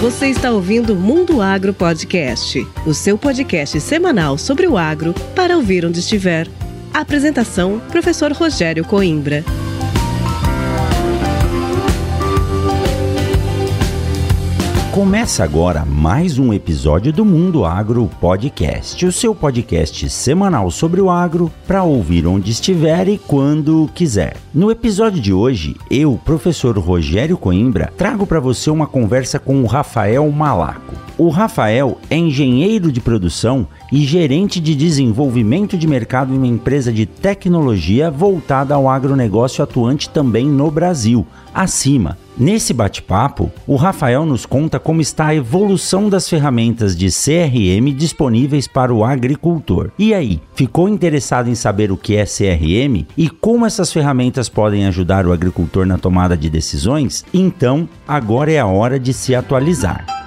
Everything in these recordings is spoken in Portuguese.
Você está ouvindo Mundo Agro Podcast, o seu podcast semanal sobre o agro para ouvir onde estiver. Apresentação: Professor Rogério Coimbra. Começa agora mais um episódio do Mundo Agro Podcast, o seu podcast semanal sobre o agro para ouvir onde estiver e quando quiser. No episódio de hoje, eu, professor Rogério Coimbra, trago para você uma conversa com o Rafael Malaco. O Rafael é engenheiro de produção e gerente de desenvolvimento de mercado em uma empresa de tecnologia voltada ao agronegócio atuante também no Brasil, acima. Nesse bate-papo, o Rafael nos conta como está a evolução das ferramentas de CRM disponíveis para o agricultor. E aí, ficou interessado em saber o que é CRM e como essas ferramentas podem ajudar o agricultor na tomada de decisões? Então, agora é a hora de se atualizar.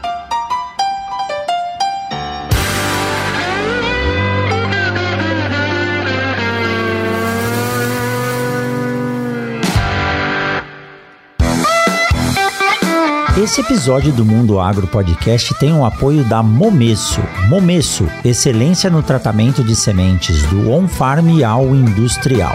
Esse episódio do Mundo Agro Podcast tem o apoio da Momesso. Momesso, excelência no tratamento de sementes do on-farm ao industrial.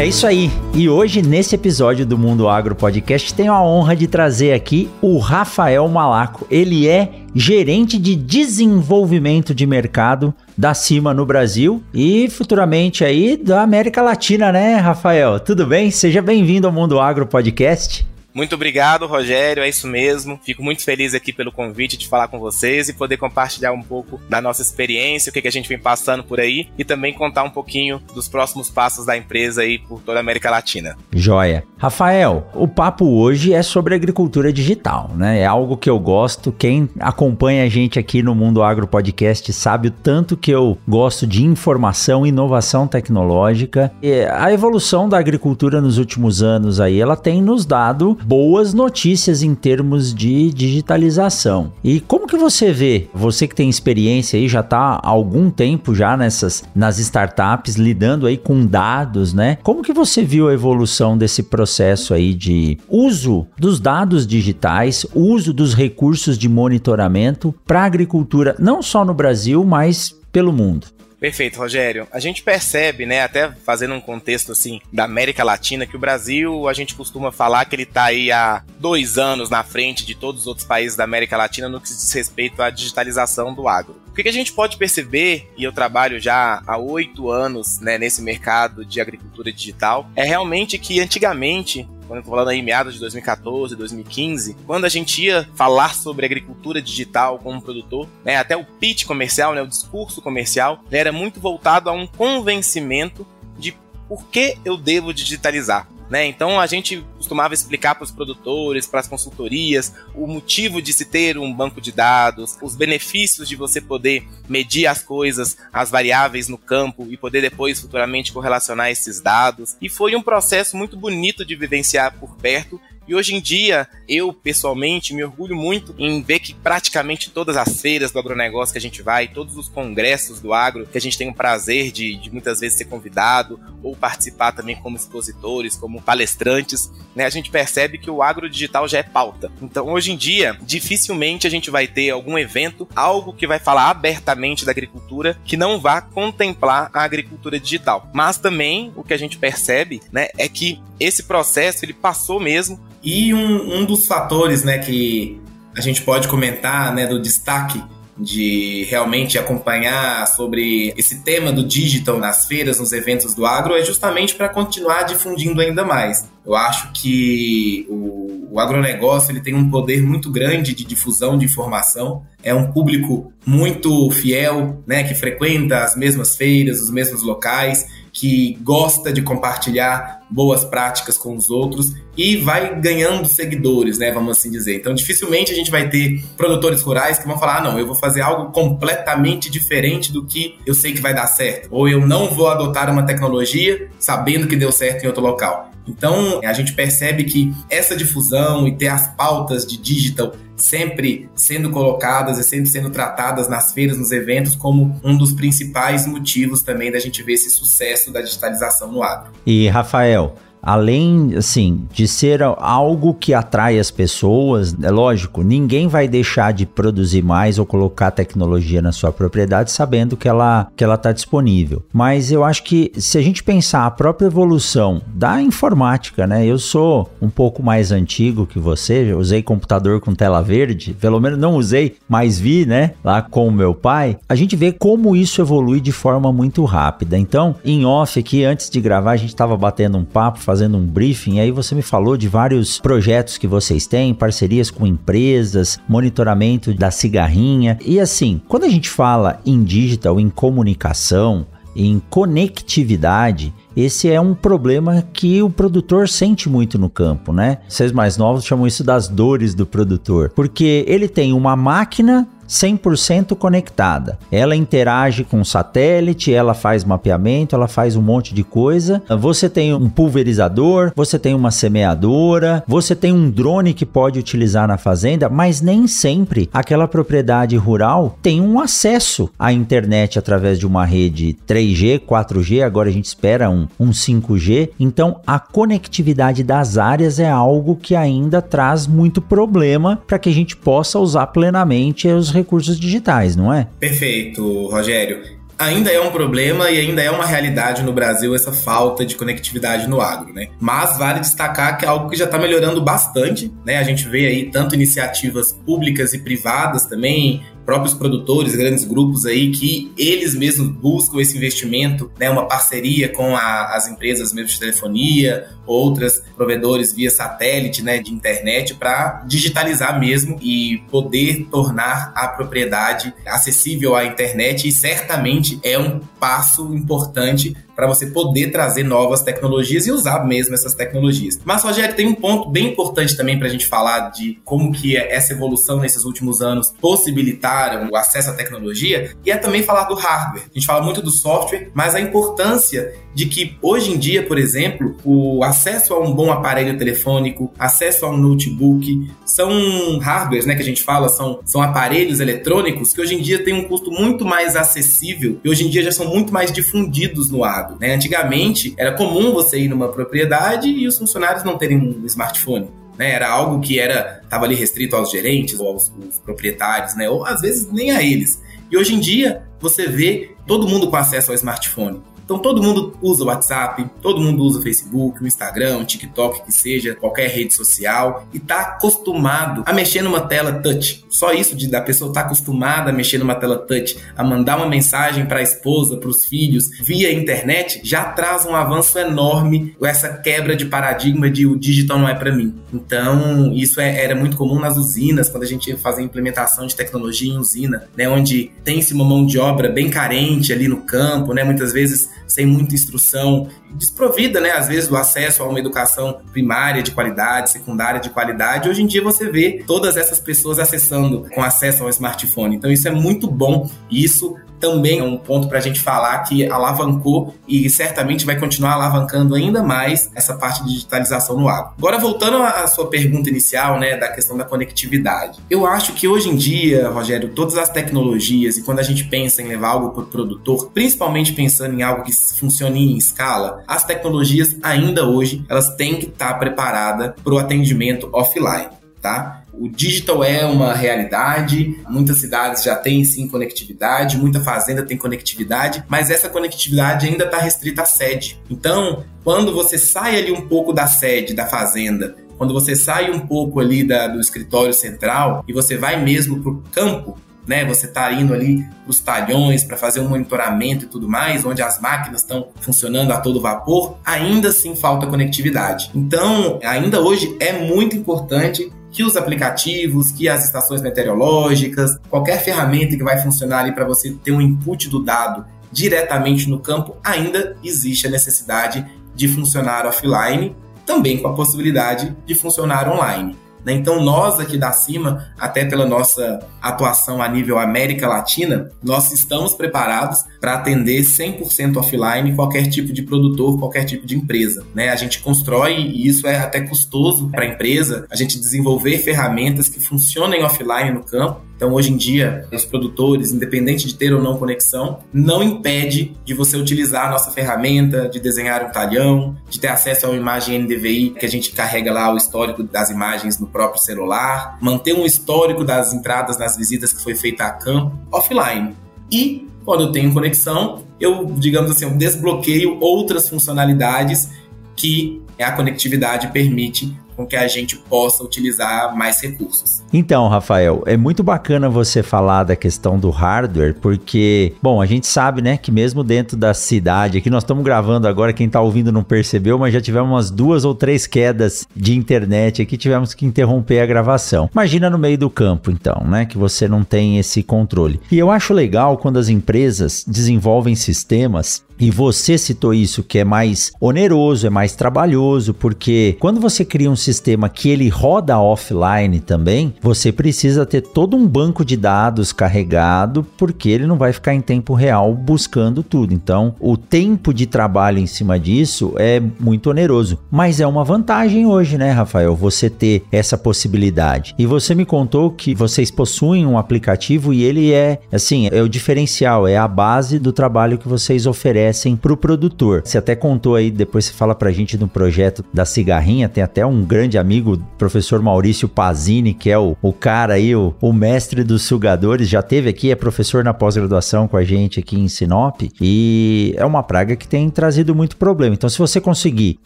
É isso aí. E hoje, nesse episódio do Mundo Agro Podcast, tenho a honra de trazer aqui o Rafael Malaco. Ele é gerente de desenvolvimento de mercado da Cima no Brasil e futuramente aí da América Latina, né, Rafael? Tudo bem? Seja bem-vindo ao Mundo Agro Podcast. Muito obrigado, Rogério. É isso mesmo. Fico muito feliz aqui pelo convite de falar com vocês e poder compartilhar um pouco da nossa experiência, o que, que a gente vem passando por aí e também contar um pouquinho dos próximos passos da empresa aí por toda a América Latina. Joia. Rafael, o papo hoje é sobre agricultura digital, né? É algo que eu gosto. Quem acompanha a gente aqui no Mundo Agro Podcast sabe o tanto que eu gosto de informação, inovação tecnológica. E a evolução da agricultura nos últimos anos aí, ela tem nos dado boas notícias em termos de digitalização. E como que você vê, você que tem experiência aí, já está há algum tempo já nessas nas startups lidando aí com dados, né? Como que você viu a evolução desse processo aí de uso dos dados digitais, uso dos recursos de monitoramento para agricultura, não só no Brasil, mas pelo mundo? Perfeito, Rogério. A gente percebe, né, até fazendo um contexto assim da América Latina, que o Brasil, a gente costuma falar que ele está aí há dois anos na frente de todos os outros países da América Latina no que diz respeito à digitalização do agro. O que a gente pode perceber, e eu trabalho já há oito anos né, nesse mercado de agricultura digital, é realmente que antigamente quando eu tô falando aí meados de 2014, 2015, quando a gente ia falar sobre agricultura digital como produtor, né, até o pitch comercial, né, o discurso comercial, né, era muito voltado a um convencimento de por que eu devo digitalizar. Né? Então a gente costumava explicar para os produtores, para as consultorias, o motivo de se ter um banco de dados, os benefícios de você poder medir as coisas, as variáveis no campo e poder depois futuramente correlacionar esses dados. E foi um processo muito bonito de vivenciar por perto e hoje em dia, eu pessoalmente me orgulho muito em ver que praticamente todas as feiras do agronegócio que a gente vai, todos os congressos do agro, que a gente tem o prazer de, de muitas vezes ser convidado ou participar também como expositores, como palestrantes, né, a gente percebe que o agro digital já é pauta. Então, hoje em dia, dificilmente a gente vai ter algum evento, algo que vai falar abertamente da agricultura, que não vá contemplar a agricultura digital. Mas também o que a gente percebe, né, é que esse processo ele passou mesmo e um, um dos fatores né, que a gente pode comentar né, do destaque de realmente acompanhar sobre esse tema do digital nas feiras, nos eventos do agro, é justamente para continuar difundindo ainda mais. Eu acho que o, o agronegócio ele tem um poder muito grande de difusão de informação. É um público muito fiel, né, que frequenta as mesmas feiras, os mesmos locais, que gosta de compartilhar boas práticas com os outros e vai ganhando seguidores, né, vamos assim dizer. Então, dificilmente a gente vai ter produtores rurais que vão falar: ah, não, eu vou fazer algo completamente diferente do que eu sei que vai dar certo, ou eu não vou adotar uma tecnologia sabendo que deu certo em outro local. Então, a gente percebe que essa difusão e ter as pautas de digital sempre sendo colocadas e sempre sendo tratadas nas feiras, nos eventos, como um dos principais motivos também da gente ver esse sucesso da digitalização no agro. E Rafael, além, assim, de ser algo que atrai as pessoas, é lógico, ninguém vai deixar de produzir mais ou colocar tecnologia na sua propriedade sabendo que ela que ela está disponível. Mas eu acho que se a gente pensar a própria evolução da informática, né? Eu sou um pouco mais antigo que você, usei computador com tela verde, pelo menos não usei, mas vi, né, lá com o meu pai. A gente vê como isso evolui de forma muito rápida. Então, em off aqui, antes de gravar, a gente estava batendo um papo fazendo um briefing, aí você me falou de vários projetos que vocês têm, parcerias com empresas, monitoramento da cigarrinha. E assim, quando a gente fala em digital, em comunicação, em conectividade, esse é um problema que o produtor sente muito no campo, né? Vocês mais novos chamam isso das dores do produtor, porque ele tem uma máquina 100% conectada. Ela interage com o satélite, ela faz mapeamento, ela faz um monte de coisa. Você tem um pulverizador, você tem uma semeadora, você tem um drone que pode utilizar na fazenda, mas nem sempre aquela propriedade rural tem um acesso à internet através de uma rede 3G, 4G, agora a gente espera um, um 5G. Então a conectividade das áreas é algo que ainda traz muito problema para que a gente possa usar plenamente os recursos digitais, não é? Perfeito, Rogério ainda é um problema e ainda é uma realidade no Brasil essa falta de conectividade no agro, né? Mas vale destacar que é algo que já está melhorando bastante, né? A gente vê aí tanto iniciativas públicas e privadas também, próprios produtores, grandes grupos aí que eles mesmos buscam esse investimento, né, uma parceria com a, as empresas mesmo de telefonia, outras provedores via satélite, né, de internet para digitalizar mesmo e poder tornar a propriedade acessível à internet e certamente é um passo importante para você poder trazer novas tecnologias e usar mesmo essas tecnologias. Mas, Rogério, tem um ponto bem importante também para a gente falar de como que essa evolução nesses últimos anos possibilitaram o acesso à tecnologia, e é também falar do hardware. A gente fala muito do software, mas a importância de que hoje em dia, por exemplo, o acesso a um bom aparelho telefônico, acesso a um notebook, são hardwares, né, que a gente fala, são, são aparelhos eletrônicos que hoje em dia têm um custo muito mais acessível e hoje em dia já são muito mais difundidos no agro. Né? Antigamente era comum você ir numa propriedade e os funcionários não terem um smartphone. Né? Era algo que era estava ali restrito aos gerentes ou aos, aos proprietários, né? ou às vezes nem a eles. E hoje em dia você vê todo mundo com acesso ao smartphone. Então todo mundo usa o WhatsApp, todo mundo usa o Facebook, o Instagram, o TikTok, que seja, qualquer rede social, e tá acostumado a mexer numa tela touch. Só isso de da pessoa estar tá acostumada a mexer numa tela touch, a mandar uma mensagem para a esposa, para os filhos via internet, já traz um avanço enorme, essa quebra de paradigma de o digital não é para mim. Então, isso é, era muito comum nas usinas, quando a gente ia fazer implementação de tecnologia em usina, né, onde tem-se uma mão de obra bem carente ali no campo, né, muitas vezes sem muita instrução, desprovida, né, às vezes, do acesso a uma educação primária de qualidade, secundária de qualidade. Hoje em dia você vê todas essas pessoas acessando com acesso ao smartphone. Então isso é muito bom. Isso também é um ponto para a gente falar que alavancou e certamente vai continuar alavancando ainda mais essa parte de digitalização no agro. Agora, voltando à sua pergunta inicial, né, da questão da conectividade. Eu acho que hoje em dia, Rogério, todas as tecnologias e quando a gente pensa em levar algo para o produtor, principalmente pensando em algo que funcione em escala, as tecnologias ainda hoje elas têm que estar tá preparadas para o atendimento offline, tá? O digital é uma realidade, muitas cidades já têm sim conectividade, muita fazenda tem conectividade, mas essa conectividade ainda está restrita à sede. Então, quando você sai ali um pouco da sede da fazenda, quando você sai um pouco ali da, do escritório central e você vai mesmo para o campo, né? Você está indo ali para os talhões para fazer um monitoramento e tudo mais, onde as máquinas estão funcionando a todo vapor, ainda assim falta conectividade. Então, ainda hoje é muito importante que os aplicativos, que as estações meteorológicas, qualquer ferramenta que vai funcionar ali para você ter um input do dado diretamente no campo, ainda existe a necessidade de funcionar offline, também com a possibilidade de funcionar online. Né? Então, nós aqui da cima, até pela nossa atuação a nível América Latina, nós estamos preparados para atender 100% offline qualquer tipo de produtor, qualquer tipo de empresa. Né? A gente constrói, e isso é até custoso para a empresa, a gente desenvolver ferramentas que funcionem offline no campo então, hoje em dia, os produtores, independente de ter ou não conexão, não impede de você utilizar a nossa ferramenta, de desenhar um talhão, de ter acesso a uma imagem NDVI, que a gente carrega lá o histórico das imagens no próprio celular, manter um histórico das entradas nas visitas que foi feita a campo offline. E quando eu tenho conexão, eu, digamos assim, eu desbloqueio outras funcionalidades que a conectividade permite com que a gente possa utilizar mais recursos. Então, Rafael, é muito bacana você falar da questão do hardware, porque, bom, a gente sabe, né, que mesmo dentro da cidade, aqui nós estamos gravando agora, quem está ouvindo não percebeu, mas já tivemos umas duas ou três quedas de internet aqui, tivemos que interromper a gravação. Imagina no meio do campo, então, né, que você não tem esse controle. E eu acho legal quando as empresas desenvolvem sistemas e você citou isso que é mais oneroso, é mais trabalhoso, porque quando você cria um sistema que ele roda offline também, você precisa ter todo um banco de dados carregado, porque ele não vai ficar em tempo real buscando tudo. Então, o tempo de trabalho em cima disso é muito oneroso, mas é uma vantagem hoje, né, Rafael, você ter essa possibilidade. E você me contou que vocês possuem um aplicativo e ele é, assim, é o diferencial, é a base do trabalho que vocês oferecem oferecem para o produtor. Você até contou aí, depois você fala para a gente no projeto da cigarrinha, tem até um grande amigo, professor Maurício Pazini, que é o, o cara aí, o, o mestre dos sugadores, já teve aqui, é professor na pós-graduação com a gente aqui em Sinop, e é uma praga que tem trazido muito problema. Então, se você conseguir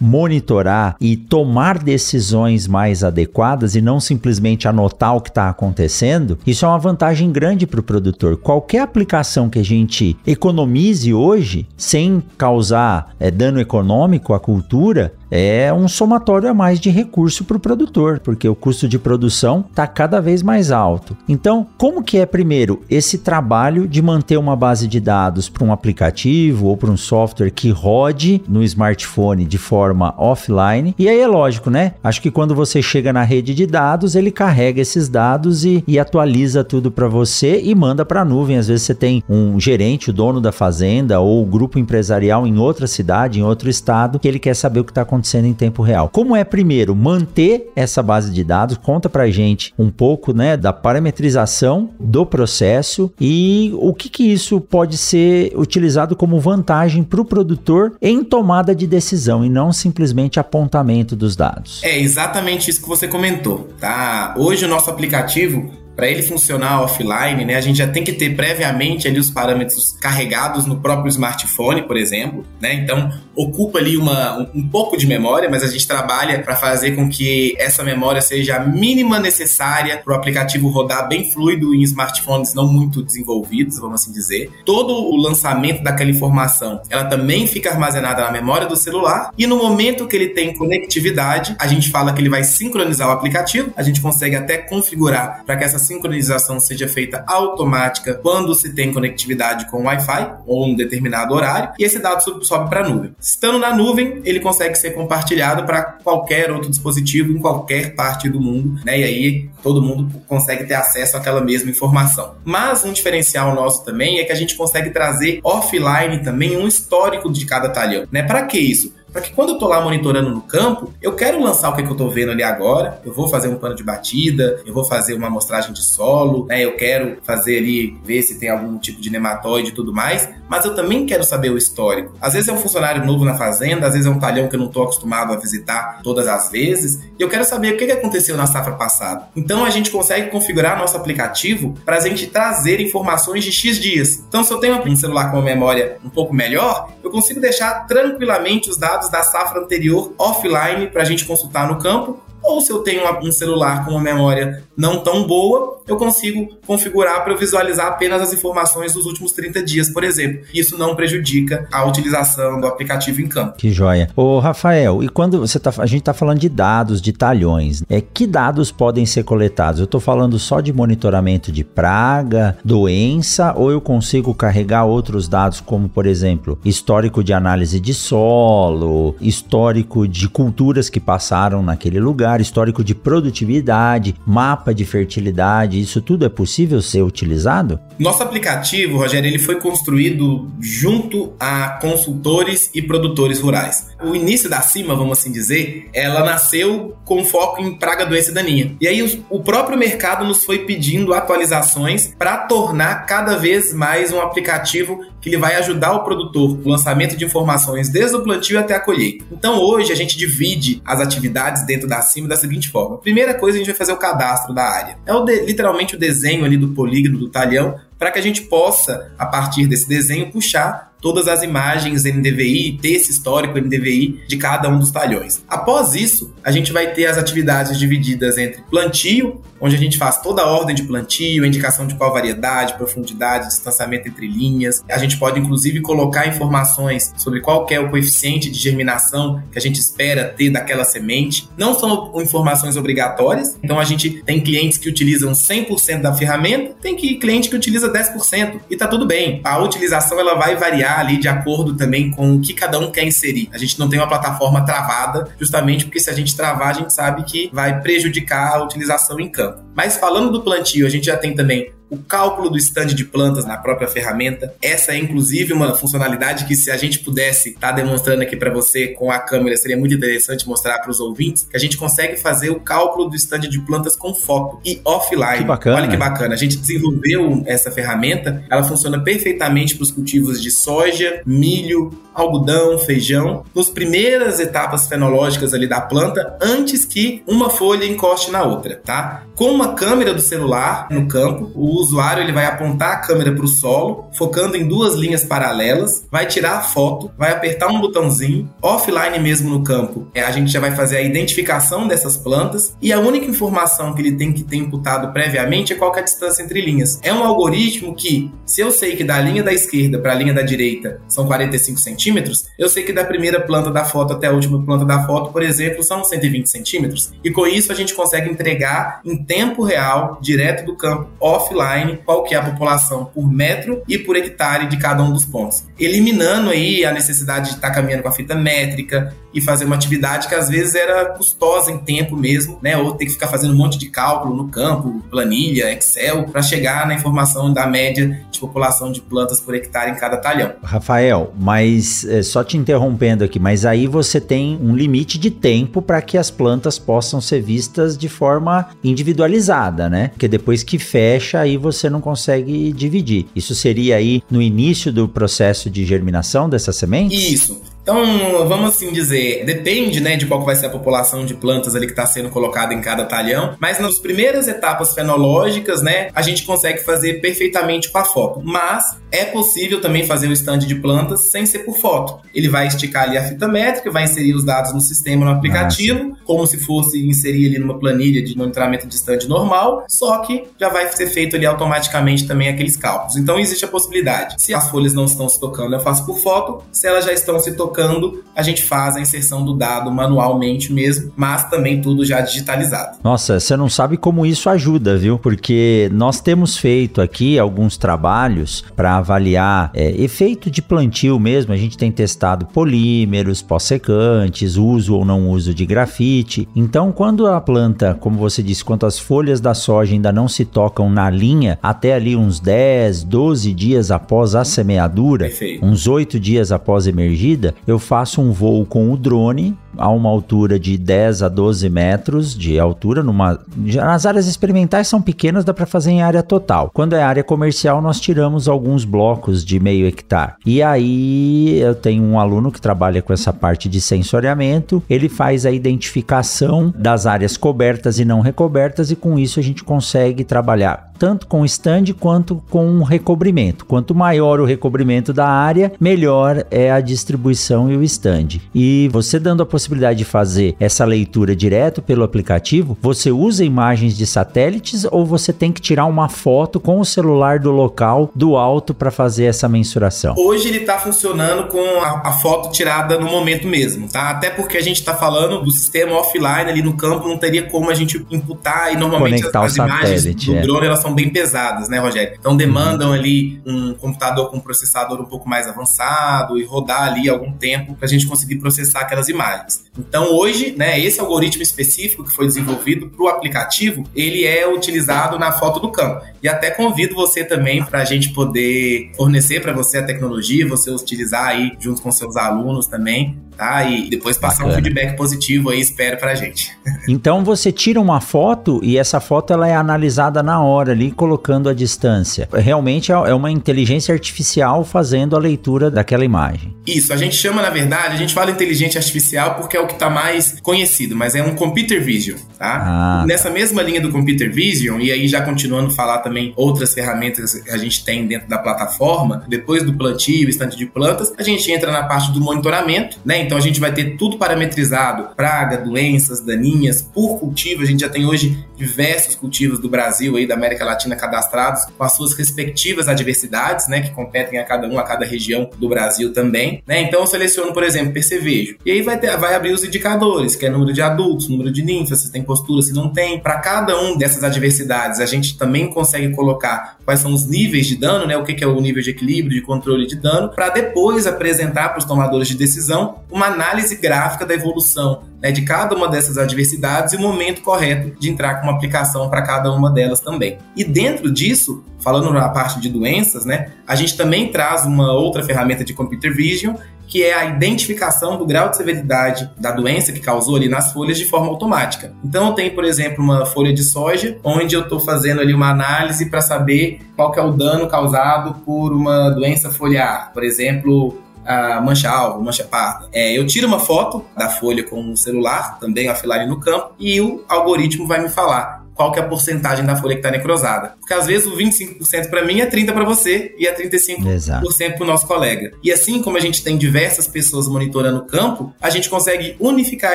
monitorar e tomar decisões mais adequadas e não simplesmente anotar o que está acontecendo, isso é uma vantagem grande para o produtor. Qualquer aplicação que a gente economize hoje, sem causar é, dano econômico à cultura, é um somatório a mais de recurso para o produtor, porque o custo de produção está cada vez mais alto. Então, como que é primeiro esse trabalho de manter uma base de dados para um aplicativo ou para um software que rode no smartphone de forma offline? E aí é lógico, né? Acho que quando você chega na rede de dados, ele carrega esses dados e, e atualiza tudo para você e manda para a nuvem. Às vezes você tem um gerente, o dono da fazenda ou o grupo empresarial em outra cidade, em outro estado, que ele quer saber o que está acontecendo acontecendo em tempo real. Como é, primeiro, manter essa base de dados? Conta pra gente um pouco, né, da parametrização do processo e o que que isso pode ser utilizado como vantagem para o produtor em tomada de decisão e não simplesmente apontamento dos dados. É exatamente isso que você comentou, tá? Hoje o nosso aplicativo para ele funcionar offline, né, a gente já tem que ter previamente ali os parâmetros carregados no próprio smartphone, por exemplo, né? Então, ocupa ali uma, um, um pouco de memória, mas a gente trabalha para fazer com que essa memória seja a mínima necessária para o aplicativo rodar bem fluido em smartphones não muito desenvolvidos, vamos assim dizer. Todo o lançamento daquela informação, ela também fica armazenada na memória do celular e no momento que ele tem conectividade, a gente fala que ele vai sincronizar o aplicativo, a gente consegue até configurar para que essa sincronização seja feita automática quando se tem conectividade com Wi-Fi ou um determinado horário e esse dado sobe para a nuvem. Estando na nuvem, ele consegue ser compartilhado para qualquer outro dispositivo em qualquer parte do mundo, né? E aí todo mundo consegue ter acesso àquela mesma informação. Mas um diferencial nosso também é que a gente consegue trazer offline também um histórico de cada talhão, né? Para que isso? Para que quando eu tô lá monitorando no campo, eu quero lançar o que, é que eu tô vendo ali agora, eu vou fazer um plano de batida, eu vou fazer uma amostragem de solo, né? Eu quero fazer ali, ver se tem algum tipo de nematóide e tudo mais, mas eu também quero saber o histórico. Às vezes é um funcionário novo na fazenda, às vezes é um talhão que eu não tô acostumado a visitar todas as vezes, e eu quero saber o que, que aconteceu na safra passada. Então a gente consegue configurar nosso aplicativo para a gente trazer informações de X dias. Então se eu tenho um celular com uma memória um pouco melhor, eu consigo deixar tranquilamente os dados dados da safra anterior offline para a gente consultar no campo ou se eu tenho um celular com uma memória não tão boa, eu consigo configurar para visualizar apenas as informações dos últimos 30 dias, por exemplo. Isso não prejudica a utilização do aplicativo em campo. Que joia. Ô, Rafael, e quando você tá, a gente está falando de dados, de talhões, é que dados podem ser coletados? Eu estou falando só de monitoramento de praga, doença, ou eu consigo carregar outros dados, como por exemplo, histórico de análise de solo, histórico de culturas que passaram naquele lugar hectare, histórico de produtividade, mapa de fertilidade, isso tudo é possível ser utilizado? Nosso aplicativo, Rogério, ele foi construído junto a consultores e produtores rurais. O início da CIMA, vamos assim dizer, ela nasceu com foco em praga, doença e daninha. E aí o próprio mercado nos foi pedindo atualizações para tornar cada vez mais um aplicativo que ele vai ajudar o produtor no lançamento de informações desde o plantio até a colheita. Então hoje a gente divide as atividades dentro da CIMA da seguinte forma. Primeira coisa, a gente vai fazer o cadastro da área. É o de, literalmente o desenho ali do polígono, do talhão, para que a gente possa, a partir desse desenho, puxar todas as imagens NDVI, ter esse histórico NDVI de cada um dos talhões. Após isso, a gente vai ter as atividades divididas entre plantio, onde a gente faz toda a ordem de plantio, indicação de qual variedade, profundidade, distanciamento entre linhas. A gente pode inclusive colocar informações sobre qual é o coeficiente de germinação que a gente espera ter daquela semente. Não são informações obrigatórias, então a gente tem clientes que utilizam 100% da ferramenta, tem cliente que utiliza 10% e tá tudo bem. A utilização ela vai variar ali de acordo também com o que cada um quer inserir. A gente não tem uma plataforma travada, justamente porque se a gente travar, a gente sabe que vai prejudicar a utilização em campo. Mas falando do plantio, a gente já tem também o cálculo do stand de plantas na própria ferramenta. Essa é inclusive uma funcionalidade que se a gente pudesse estar tá demonstrando aqui para você com a câmera, seria muito interessante mostrar para os ouvintes, que a gente consegue fazer o cálculo do stand de plantas com foto e offline. Que bacana. Olha que bacana. A gente desenvolveu essa ferramenta, ela funciona perfeitamente para os cultivos de soja, milho, algodão, feijão, nos primeiras etapas fenológicas ali da planta, antes que uma folha encoste na outra, tá? Com uma câmera do celular no campo, o usuário ele vai apontar a câmera para o solo, focando em duas linhas paralelas, vai tirar a foto, vai apertar um botãozinho, offline mesmo no campo, é, a gente já vai fazer a identificação dessas plantas e a única informação que ele tem que ter imputado previamente é qual é a distância entre linhas. É um algoritmo que, se eu sei que da linha da esquerda para a linha da direita são 45 centímetros, eu sei que da primeira planta da foto até a última planta da foto, por exemplo, são 120 centímetros. E com isso a gente consegue entregar em tempo real, direto do campo, offline, qual que é a população por metro e por hectare de cada um dos pontos. Eliminando aí a necessidade de estar tá caminhando com a fita métrica e fazer uma atividade que às vezes era custosa em tempo mesmo, né? Ou ter que ficar fazendo um monte de cálculo no campo, planilha, Excel, para chegar na informação da média de população de plantas por hectare em cada talhão. Rafael, mas é, só te interrompendo aqui, mas aí você tem um limite de tempo para que as plantas possam ser vistas de forma individualizada, né? Porque depois que fecha, aí você não consegue dividir. Isso seria aí no início do processo de germinação dessa semente? Isso. Então, vamos assim dizer, depende, né, de qual vai ser a população de plantas ali que está sendo colocada em cada talhão, mas nas primeiras etapas fenológicas, né, a gente consegue fazer perfeitamente com a foto. Mas é possível também fazer o stand de plantas sem ser por foto. Ele vai esticar ali a fita métrica, vai inserir os dados no sistema, no aplicativo, Nossa. como se fosse inserir ali numa planilha de monitoramento de stand normal, só que já vai ser feito ali automaticamente também aqueles cálculos. Então existe a possibilidade. Se as folhas não estão se tocando, eu faço por foto. Se elas já estão se tocando, tocando, a gente faz a inserção do dado manualmente mesmo, mas também tudo já digitalizado. Nossa, você não sabe como isso ajuda, viu? Porque nós temos feito aqui alguns trabalhos para avaliar é, efeito de plantio mesmo. A gente tem testado polímeros, pós-secantes, uso ou não uso de grafite. Então, quando a planta, como você disse, quando as folhas da soja ainda não se tocam na linha, até ali uns 10, 12 dias após a semeadura, Perfeito. uns 8 dias após emergida, eu faço um voo com o drone a uma altura de 10 a 12 metros de altura. Numa, as áreas experimentais são pequenas, dá para fazer em área total. Quando é área comercial, nós tiramos alguns blocos de meio hectare. E aí eu tenho um aluno que trabalha com essa parte de sensoriamento, ele faz a identificação das áreas cobertas e não recobertas, e com isso a gente consegue trabalhar tanto com stand quanto com recobrimento. Quanto maior o recobrimento da área, melhor é a distribuição e o stand. E você dando a possibilidade de fazer essa leitura direto pelo aplicativo, você usa imagens de satélites ou você tem que tirar uma foto com o celular do local do alto para fazer essa mensuração? Hoje ele está funcionando com a, a, foto tirada no momento mesmo, tá? Até porque a gente está falando do sistema offline ali no campo, não teria como a gente imputar e normalmente Conectar as, as imagens do é. drone elas são bem pesadas, né, Rogério? Então demandam ali um computador com um processador um pouco mais avançado e rodar ali algum tempo para a gente conseguir processar aquelas imagens. Então hoje, né, esse algoritmo específico que foi desenvolvido para o aplicativo, ele é utilizado na foto do campo. E até convido você também para a gente poder fornecer para você a tecnologia, você utilizar aí junto com seus alunos também, tá? E depois passar Bacana. um feedback positivo aí, espero pra gente. Então você tira uma foto e essa foto ela é analisada na hora ali, colocando a distância. Realmente é, é uma inteligência artificial fazendo a leitura daquela imagem. Isso, a gente chama, na verdade, a gente fala inteligência artificial porque é o que está mais conhecido, mas é um computer vision, tá? Ah, Nessa tá. mesma linha do computer vision, e aí já continuando a falar também outras ferramentas que a gente tem dentro da plataforma, depois do plantio, estante de plantas, a gente entra na parte do monitoramento, né? Então a gente vai ter tudo parametrizado: praga, doenças, daninhas, por cultivo. A gente já tem hoje diversos cultivos do Brasil e da América Latina cadastrados com as suas respectivas adversidades, né? Que competem a cada um, a cada região do Brasil também. Né? Então eu seleciono, por exemplo, percevejo. E aí vai, ter, vai abrir os indicadores, que é número de adultos, número de ninfas, se tem postura, se não tem. Para cada um dessas adversidades, a gente também consegue colocar quais são os níveis de dano, né? O que é o nível de equilíbrio, de controle de dano, para depois apresentar para os tomadores de decisão uma análise gráfica da evolução né, de cada uma dessas adversidades e o momento correto de entrar com uma aplicação para cada uma delas também. E dentro disso, falando na parte de doenças, né, a gente também traz uma outra ferramenta de computer vision que é a identificação do grau de severidade da doença que causou ali nas folhas de forma automática. Então, eu tenho, por exemplo, uma folha de soja, onde eu estou fazendo ali uma análise para saber qual que é o dano causado por uma doença foliar, por exemplo, a mancha alvo, mancha parda. É, eu tiro uma foto da folha com o celular, também offline no campo, e o algoritmo vai me falar qual que é a porcentagem da folha que está necrosada. Porque às vezes o 25% para mim é 30% para você e é 35% para o nosso colega. E assim como a gente tem diversas pessoas monitorando o campo, a gente consegue unificar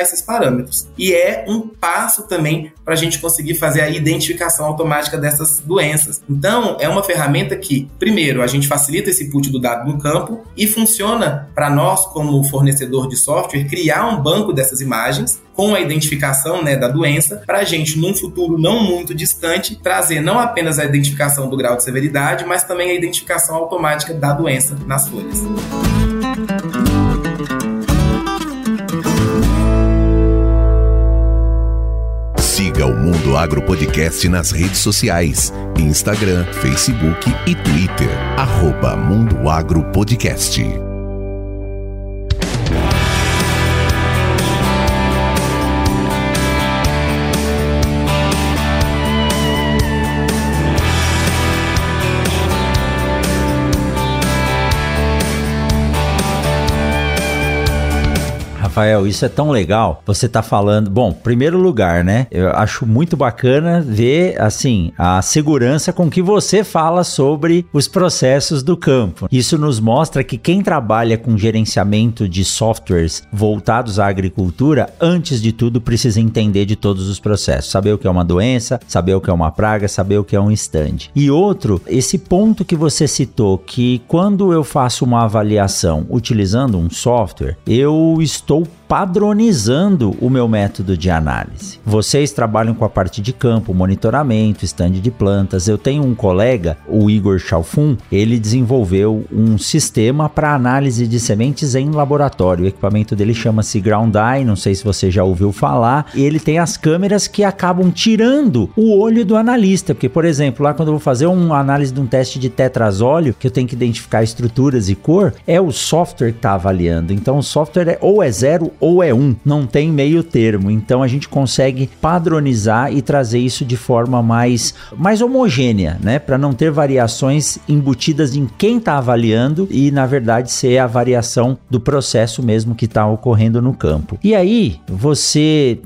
esses parâmetros. E é um passo também para a gente conseguir fazer a identificação automática dessas doenças. Então, é uma ferramenta que, primeiro, a gente facilita esse input do dado no campo e funciona para nós, como fornecedor de software, criar um banco dessas imagens com a identificação né, da doença, para a gente, num futuro não muito distante, trazer não apenas a identificação do grau de severidade, mas também a identificação automática da doença nas folhas. Siga o Mundo Agro Podcast nas redes sociais: Instagram, Facebook e Twitter. Arroba Mundo Agro Podcast. Rafael, isso é tão legal. Você tá falando, bom, primeiro lugar, né? Eu acho muito bacana ver assim a segurança com que você fala sobre os processos do campo. Isso nos mostra que quem trabalha com gerenciamento de softwares voltados à agricultura, antes de tudo precisa entender de todos os processos, saber o que é uma doença, saber o que é uma praga, saber o que é um stand. E outro, esse ponto que você citou que quando eu faço uma avaliação utilizando um software, eu estou estou padronizando o meu método de análise. Vocês trabalham com a parte de campo, monitoramento, stand de plantas. Eu tenho um colega, o Igor Chalfun, ele desenvolveu um sistema para análise de sementes em laboratório. O equipamento dele chama-se Ground Eye, não sei se você já ouviu falar. Ele tem as câmeras que acabam tirando o olho do analista, porque por exemplo, lá quando eu vou fazer uma análise de um teste de tetrazóleo, que eu tenho que identificar estruturas e cor, é o software que está avaliando. Então o software é, ou é zero ou é um, não tem meio termo. Então a gente consegue padronizar e trazer isso de forma mais, mais homogênea, né? Para não ter variações embutidas em quem está avaliando e na verdade ser a variação do processo mesmo que está ocorrendo no campo. E aí você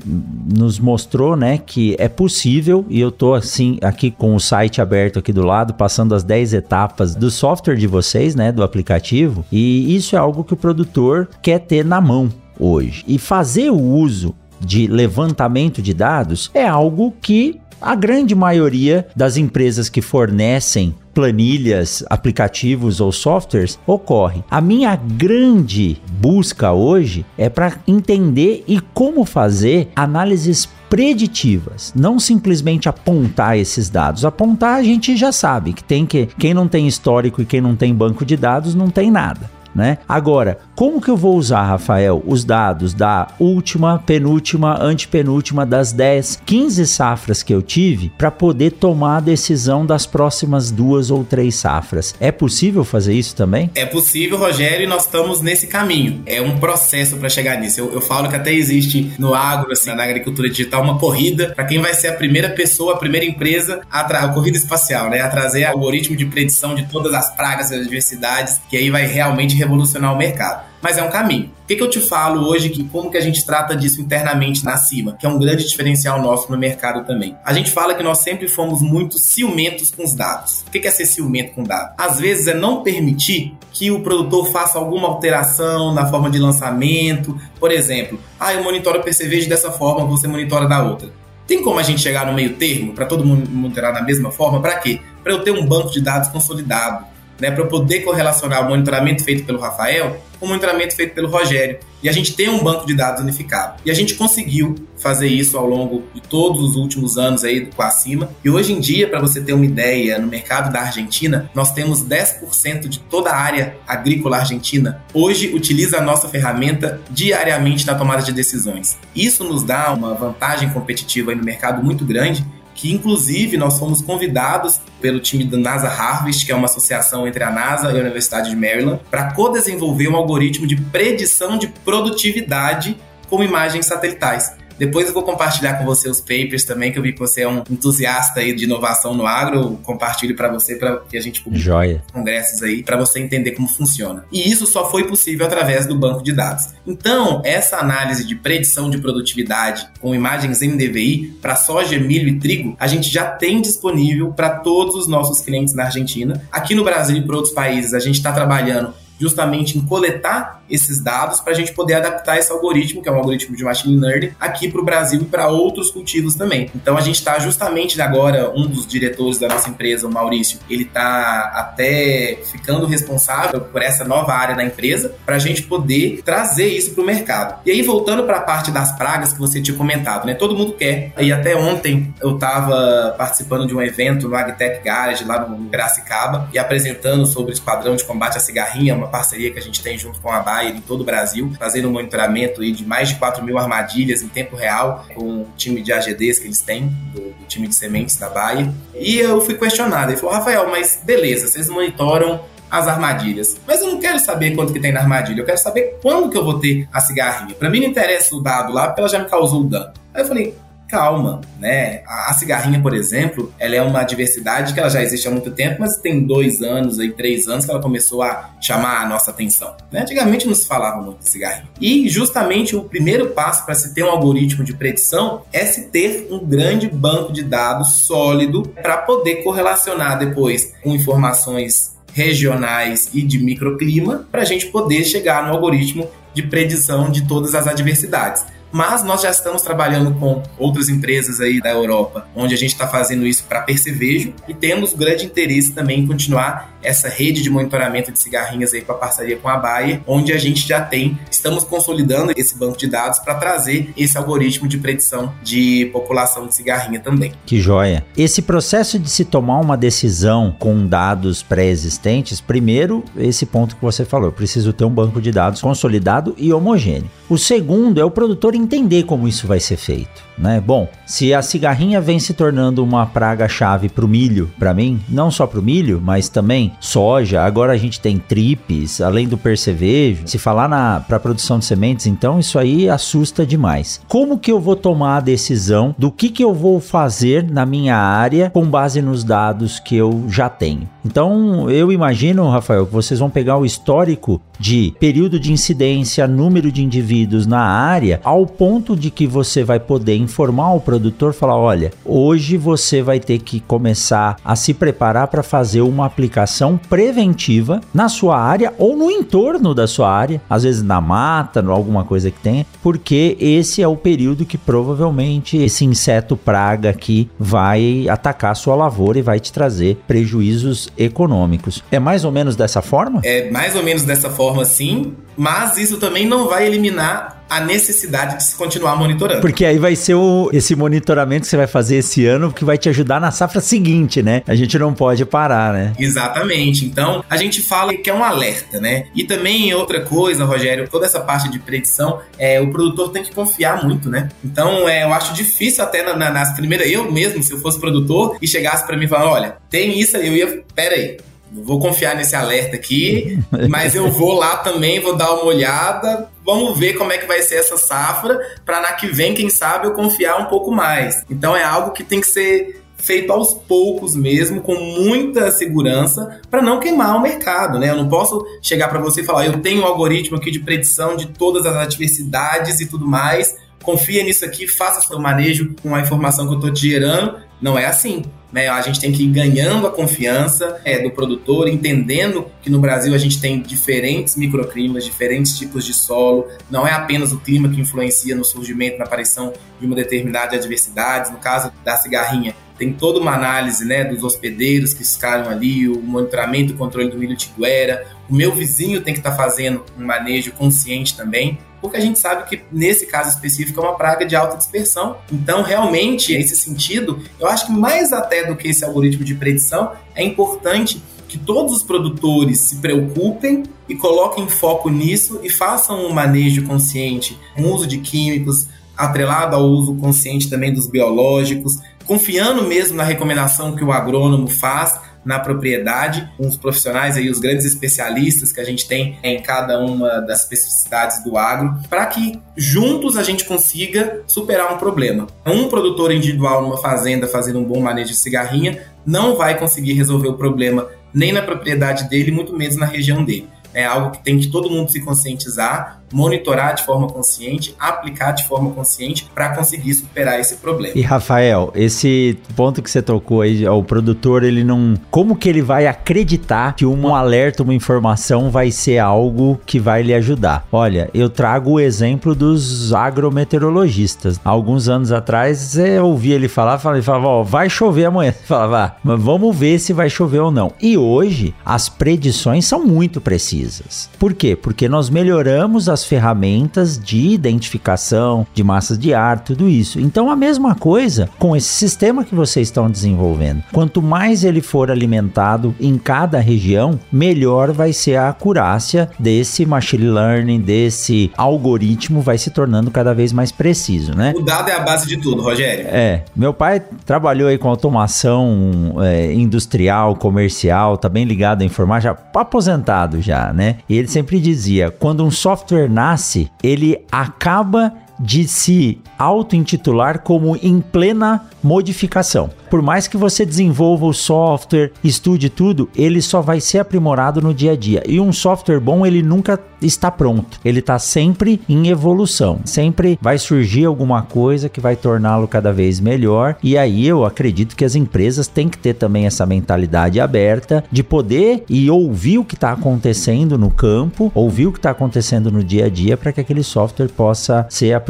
nos mostrou, né, que é possível e eu tô assim aqui com o site aberto aqui do lado, passando as 10 etapas do software de vocês, né, do aplicativo, e isso é algo que o produtor quer ter na mão hoje. E fazer o uso de levantamento de dados é algo que a grande maioria das empresas que fornecem planilhas, aplicativos ou softwares ocorre. A minha grande busca hoje é para entender e como fazer análises preditivas, não simplesmente apontar esses dados. Apontar a gente já sabe que tem que quem não tem histórico e quem não tem banco de dados não tem nada né? Agora, como que eu vou usar, Rafael, os dados da última, penúltima, antepenúltima, das 10, 15 safras que eu tive para poder tomar a decisão das próximas duas ou três safras? É possível fazer isso também? É possível, Rogério, e nós estamos nesse caminho. É um processo para chegar nisso. Eu, eu, falo que até existe no agro, assim, na agricultura digital, uma corrida para quem vai ser a primeira pessoa, a primeira empresa, a, a corrida espacial, né? A trazer algoritmo de predição de todas as pragas e adversidades, que aí vai realmente revolucionar o mercado. Mas é um caminho. O que, que eu te falo hoje que como que a gente trata disso internamente na CIMA, que é um grande diferencial nosso no mercado também. A gente fala que nós sempre fomos muito ciumentos com os dados. O que, que é ser ciumento com dados? Às vezes é não permitir que o produtor faça alguma alteração na forma de lançamento. Por exemplo, ah, eu monitoro o percevejo dessa forma, você monitora da outra. Tem como a gente chegar no meio termo para todo mundo monitorar da mesma forma? Para quê? Para eu ter um banco de dados consolidado né, para poder correlacionar o monitoramento feito pelo Rafael com o monitoramento feito pelo Rogério. E a gente tem um banco de dados unificado. E a gente conseguiu fazer isso ao longo de todos os últimos anos aí com a CIMA. E hoje em dia, para você ter uma ideia, no mercado da Argentina, nós temos 10% de toda a área agrícola argentina hoje utiliza a nossa ferramenta diariamente na tomada de decisões. Isso nos dá uma vantagem competitiva no mercado muito grande que inclusive nós fomos convidados pelo time do NASA Harvest, que é uma associação entre a NASA e a Universidade de Maryland, para co-desenvolver um algoritmo de predição de produtividade com imagens satelitais. Depois eu vou compartilhar com você os papers também, que eu vi que você é um entusiasta aí de inovação no agro. Eu compartilho para você para que a gente publique Joia. congressos aí para você entender como funciona. E isso só foi possível através do banco de dados. Então, essa análise de predição de produtividade com imagens NDVI para soja, milho e trigo, a gente já tem disponível para todos os nossos clientes na Argentina. Aqui no Brasil e para outros países, a gente está trabalhando justamente em coletar esses dados para a gente poder adaptar esse algoritmo, que é um algoritmo de machine learning, aqui para o Brasil e para outros cultivos também. Então a gente está justamente agora, um dos diretores da nossa empresa, o Maurício, ele está até ficando responsável por essa nova área da empresa para a gente poder trazer isso para o mercado. E aí, voltando para a parte das pragas que você tinha comentado, né? Todo mundo quer. E até ontem eu estava participando de um evento no Agtech Garage, lá no Piracicaba, e apresentando sobre o Esquadrão de Combate à Cigarrinha, uma parceria que a gente tem junto com a Bayer em todo o Brasil, fazendo um monitoramento de mais de 4 mil armadilhas em tempo real, com o time de AGDs que eles têm, do, do time de sementes da Bayer. E eu fui questionado. Ele falou, Rafael, mas beleza, vocês monitoram as armadilhas. Mas eu não quero saber quanto que tem na armadilha, eu quero saber quando que eu vou ter a cigarrinha. Para mim não interessa o dado lá, porque ela já me causou o dano. Aí eu falei, calma, né? A, a, cigarrinha, por exemplo, ela é uma diversidade que ela já existe há muito tempo, mas tem dois anos, aí, três anos que ela começou a chamar a nossa atenção. Né? Antigamente não se falava muito de cigarrinha. E justamente o primeiro passo para se ter um algoritmo de predição é se ter um grande banco de dados sólido para poder correlacionar depois com informações regionais e de microclima para a gente poder chegar no algoritmo de predição de todas as adversidades mas nós já estamos trabalhando com outras empresas aí da Europa, onde a gente está fazendo isso para percevejo e temos grande interesse também em continuar essa rede de monitoramento de cigarrinhas aí com a parceria com a Bayer, onde a gente já tem, estamos consolidando esse banco de dados para trazer esse algoritmo de predição de população de cigarrinha também. Que joia! Esse processo de se tomar uma decisão com dados pré-existentes, primeiro, esse ponto que você falou, eu preciso ter um banco de dados consolidado e homogêneo. O segundo é o produtor entender como isso vai ser feito, né? Bom, se a cigarrinha vem se tornando uma praga chave para o milho, para mim, não só para o milho, mas também soja. Agora a gente tem tripes, além do percevejo. Se falar na para produção de sementes, então isso aí assusta demais. Como que eu vou tomar a decisão do que que eu vou fazer na minha área com base nos dados que eu já tenho? Então, eu imagino, Rafael, que vocês vão pegar o histórico de período de incidência, número de indivíduos na área, ao ponto de que você vai poder informar o produtor, falar, olha, hoje você vai ter que começar a se preparar para fazer uma aplicação preventiva na sua área ou no entorno da sua área, às vezes na mata, em alguma coisa que tenha, porque esse é o período que provavelmente esse inseto praga aqui vai atacar a sua lavoura e vai te trazer prejuízos econômicos. É mais ou menos dessa forma? É mais ou menos dessa forma, sim, mas isso também não vai eliminar a necessidade de se continuar monitorando. Porque aí vai ser o, esse monitoramento que você vai fazer esse ano que vai te ajudar na safra seguinte, né? A gente não pode parar, né? Exatamente. Então, a gente fala que é um alerta, né? E também outra coisa, Rogério, toda essa parte de predição, é, o produtor tem que confiar muito, né? Então, é, eu acho difícil até na, na, nas primeiras, eu mesmo, se eu fosse produtor, e chegasse para mim e falar, olha, tem isso, eu ia, pera aí, vou confiar nesse alerta aqui, mas eu vou lá também, vou dar uma olhada, vamos ver como é que vai ser essa safra, para na que vem, quem sabe, eu confiar um pouco mais. Então é algo que tem que ser feito aos poucos mesmo, com muita segurança, para não queimar o mercado, né? Eu não posso chegar para você e falar, eu tenho um algoritmo aqui de predição de todas as adversidades e tudo mais, confia nisso aqui, faça seu manejo com a informação que eu estou te gerando. Não é assim. Né? A gente tem que ir ganhando a confiança é, do produtor, entendendo que no Brasil a gente tem diferentes microclimas, diferentes tipos de solo. Não é apenas o clima que influencia no surgimento, na aparição de uma determinada adversidade. No caso da cigarrinha, tem toda uma análise né, dos hospedeiros que ficaram ali, o monitoramento e controle do milho tiguera. O meu vizinho tem que estar tá fazendo um manejo consciente também porque a gente sabe que nesse caso específico é uma praga de alta dispersão. Então, realmente, nesse sentido, eu acho que mais até do que esse algoritmo de predição, é importante que todos os produtores se preocupem e coloquem foco nisso e façam um manejo consciente, um uso de químicos atrelado ao uso consciente também dos biológicos, confiando mesmo na recomendação que o agrônomo faz na propriedade, com os profissionais aí, os grandes especialistas que a gente tem em cada uma das especificidades do agro, para que juntos a gente consiga superar um problema. Um produtor individual numa fazenda fazendo um bom manejo de cigarrinha não vai conseguir resolver o problema nem na propriedade dele, muito menos na região dele. É algo que tem que todo mundo se conscientizar monitorar de forma consciente, aplicar de forma consciente para conseguir superar esse problema. E Rafael, esse ponto que você tocou aí, o produtor ele não, como que ele vai acreditar que um alerta, uma informação vai ser algo que vai lhe ajudar? Olha, eu trago o exemplo dos agrometeorologistas. Alguns anos atrás eu ouvi ele falar, ele falava, ó, vai chover amanhã. Você falava, ah, vamos ver se vai chover ou não. E hoje as predições são muito precisas. Por quê? Porque nós melhoramos as ferramentas de identificação de massas de ar, tudo isso. Então a mesma coisa com esse sistema que vocês estão desenvolvendo. Quanto mais ele for alimentado em cada região, melhor vai ser a acurácia desse machine learning, desse algoritmo vai se tornando cada vez mais preciso, né? O dado é a base de tudo, Rogério. É, meu pai trabalhou aí com automação é, industrial, comercial, tá bem ligado à informática, aposentado já, né? E ele sempre dizia, quando um software nasce, ele acaba de se auto-intitular como em plena modificação. Por mais que você desenvolva o software, estude tudo, ele só vai ser aprimorado no dia a dia. E um software bom, ele nunca está pronto. Ele está sempre em evolução. Sempre vai surgir alguma coisa que vai torná-lo cada vez melhor. E aí eu acredito que as empresas têm que ter também essa mentalidade aberta de poder e ouvir o que está acontecendo no campo, ouvir o que está acontecendo no dia a dia para que aquele software possa ser aprimorado.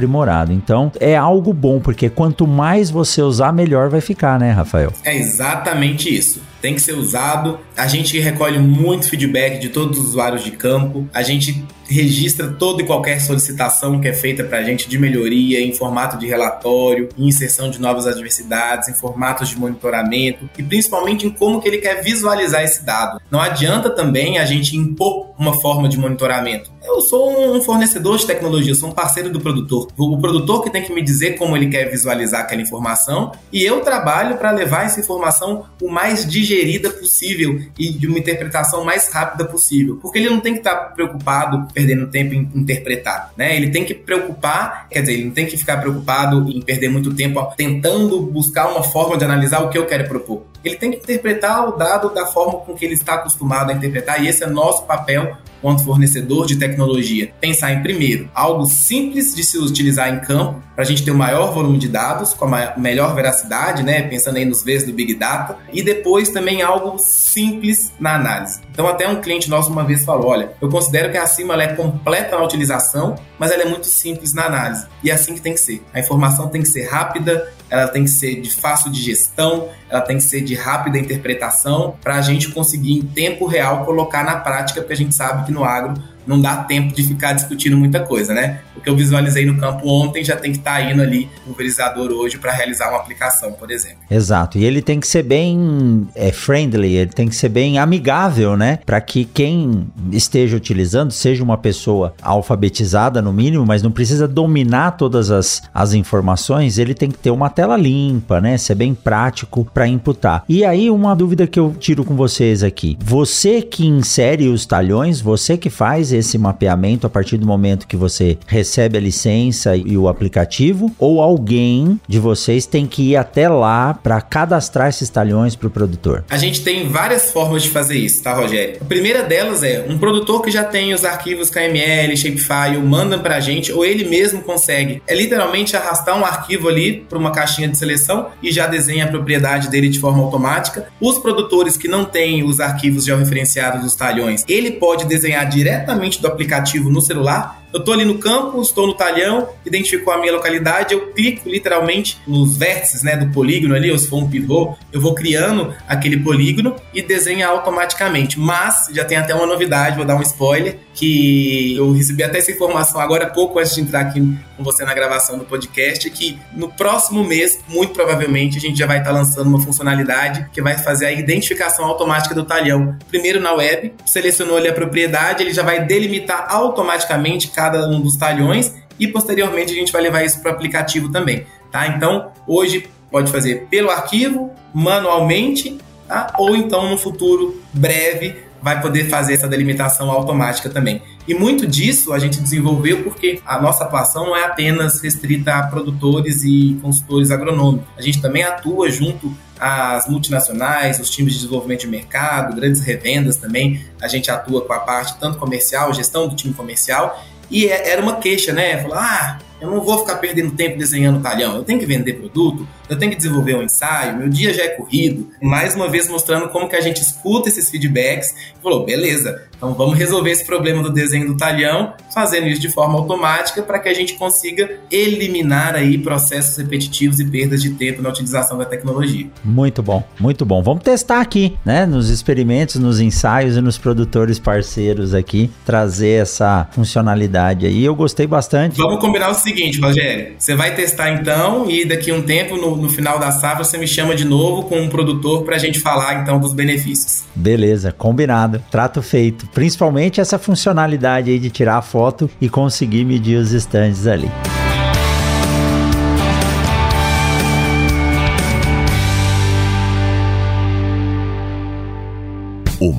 Então é algo bom, porque quanto mais você usar, melhor vai ficar, né, Rafael? É exatamente isso tem que ser usado. A gente recolhe muito feedback de todos os usuários de campo. A gente registra toda e qualquer solicitação que é feita para a gente de melhoria em formato de relatório, em inserção de novas adversidades, em formatos de monitoramento e principalmente em como que ele quer visualizar esse dado. Não adianta também a gente impor uma forma de monitoramento. Eu sou um fornecedor de tecnologia, sou um parceiro do produtor. O produtor que tem que me dizer como ele quer visualizar aquela informação e eu trabalho para levar essa informação o mais digerida possível e de uma interpretação mais rápida possível. Porque ele não tem que estar preocupado perdendo tempo em interpretar, né? Ele tem que preocupar, quer dizer, ele não tem que ficar preocupado em perder muito tempo tentando buscar uma forma de analisar o que eu quero propor. Ele tem que interpretar o dado da forma com que ele está acostumado a interpretar e esse é nosso papel quanto fornecedor de tecnologia, pensar em primeiro algo simples de se utilizar em campo para a gente ter o maior volume de dados com a melhor veracidade, né? Pensando aí nos Vs do Big Data e depois também algo simples na análise. Então até um cliente nosso uma vez falou, olha, eu considero que a Cima é completa na utilização, mas ela é muito simples na análise e é assim que tem que ser. A informação tem que ser rápida, ela tem que ser de fácil de gestão, ela tem que ser de rápida interpretação para a gente conseguir em tempo real colocar na prática, porque a gente sabe que no agro não dá tempo de ficar discutindo muita coisa, né? O que eu visualizei no campo ontem já tem que estar tá indo ali no pulverizador hoje para realizar uma aplicação, por exemplo. Exato. E ele tem que ser bem é, friendly, ele tem que ser bem amigável, né? Para que quem esteja utilizando seja uma pessoa alfabetizada no mínimo, mas não precisa dominar todas as, as informações, ele tem que ter uma tela limpa, né? Ser bem prático para imputar. E aí, uma dúvida que eu tiro com vocês aqui: você que insere os talhões, você que faz esse mapeamento a partir do momento que você recebe a licença e o aplicativo, ou alguém de vocês tem que ir até lá para cadastrar esses talhões para o produtor? A gente tem várias formas de fazer isso, tá, Rogério? A primeira delas é um produtor que já tem os arquivos KML, Shapefile, manda para a gente, ou ele mesmo consegue. É literalmente arrastar um arquivo ali para uma caixinha de seleção e já desenha a propriedade dele de forma automática. Os produtores que não têm os arquivos já referenciados dos talhões, ele pode desenhar diretamente do aplicativo no celular eu estou ali no campo, estou no talhão, identificou a minha localidade, eu clico literalmente nos vértices né, do polígono ali, ou se for um pivô, eu vou criando aquele polígono e desenha automaticamente. Mas já tem até uma novidade, vou dar um spoiler, que eu recebi até essa informação agora pouco antes de entrar aqui com você na gravação do podcast, que no próximo mês, muito provavelmente, a gente já vai estar lançando uma funcionalidade que vai fazer a identificação automática do talhão. Primeiro na web, selecionou ali a propriedade, ele já vai delimitar automaticamente cada cada um dos talhões e posteriormente a gente vai levar isso para o aplicativo também, tá? Então, hoje pode fazer pelo arquivo, manualmente, tá? Ou então no futuro breve vai poder fazer essa delimitação automática também. E muito disso a gente desenvolveu porque a nossa atuação não é apenas restrita a produtores e consultores agronômicos. A gente também atua junto às multinacionais, os times de desenvolvimento de mercado, grandes revendas também. A gente atua com a parte tanto comercial, gestão do time comercial e é, era uma queixa, né? Falar, ah, eu não vou ficar perdendo tempo desenhando talhão, eu tenho que vender produto, eu tenho que desenvolver um ensaio, meu dia já é corrido. Mais uma vez mostrando como que a gente escuta esses feedbacks e falou, beleza, então vamos resolver esse problema do desenho do talhão, fazendo isso de forma automática para que a gente consiga eliminar aí processos repetitivos e perdas de tempo na utilização da tecnologia. Muito bom, muito bom. Vamos testar aqui, né, nos experimentos, nos ensaios e nos produtores parceiros aqui, trazer essa funcionalidade aí. Eu gostei bastante. Vamos combinar o seguinte, Rogério, você vai testar então e daqui a um tempo no no, final da safra você me chama de novo com um produtor para a gente falar então dos benefícios. Beleza, combinado. Trato feito. Principalmente essa funcionalidade aí de tirar a foto e conseguir medir os estandes ali.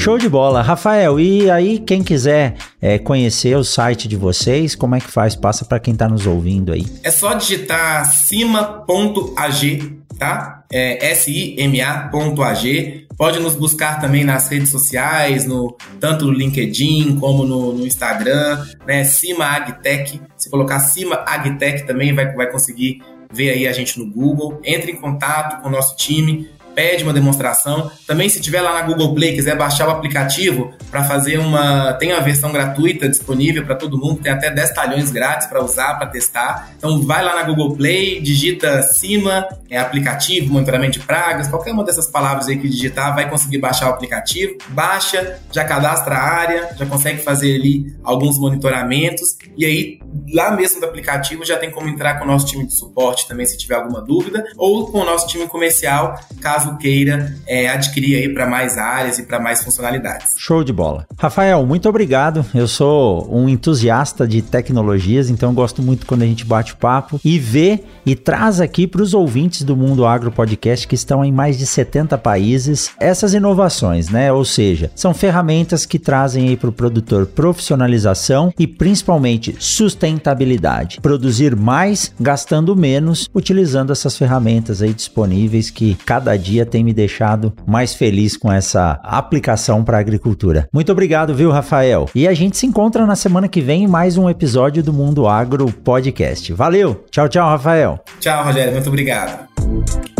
Show de bola. Rafael, e aí quem quiser é, conhecer o site de vocês, como é que faz? Passa para quem está nos ouvindo aí. É só digitar cima.ag, tá? É S-I-M-A.ag. Pode nos buscar também nas redes sociais, no, tanto no LinkedIn como no, no Instagram, né? Cima Agtech. Se colocar Cima Agtech também vai, vai conseguir ver aí a gente no Google. Entre em contato com o nosso time pede uma demonstração. Também, se tiver lá na Google Play, quiser baixar o aplicativo para fazer uma. Tem uma versão gratuita disponível para todo mundo, tem até 10 talhões grátis para usar, para testar. Então, vai lá na Google Play, digita cima, é aplicativo, monitoramento de pragas, qualquer uma dessas palavras aí que digitar, vai conseguir baixar o aplicativo. Baixa, já cadastra a área, já consegue fazer ali alguns monitoramentos. E aí, lá mesmo do aplicativo, já tem como entrar com o nosso time de suporte também, se tiver alguma dúvida, ou com o nosso time comercial, caso caso queira é, adquirir aí para mais áreas e para mais funcionalidades. Show de bola. Rafael, muito obrigado. Eu sou um entusiasta de tecnologias, então gosto muito quando a gente bate papo e vê e traz aqui para os ouvintes do Mundo Agro Podcast que estão em mais de 70 países essas inovações, né? Ou seja, são ferramentas que trazem aí para o produtor profissionalização e principalmente sustentabilidade. Produzir mais gastando menos utilizando essas ferramentas aí disponíveis que cada dia tem me deixado mais feliz com essa aplicação para a agricultura. Muito obrigado, viu, Rafael? E a gente se encontra na semana que vem em mais um episódio do Mundo Agro Podcast. Valeu! Tchau, tchau, Rafael. Tchau, Rogério. Muito obrigado.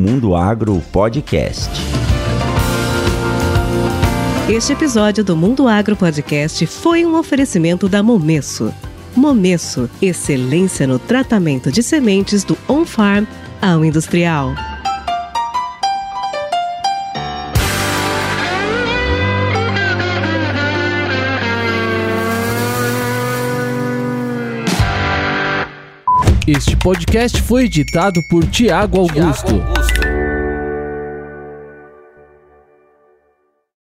Mundo Agro Podcast. Este episódio do Mundo Agro Podcast foi um oferecimento da Momesso. Momesso, excelência no tratamento de sementes do on-farm ao industrial. Este podcast foi editado por Tiago Augusto.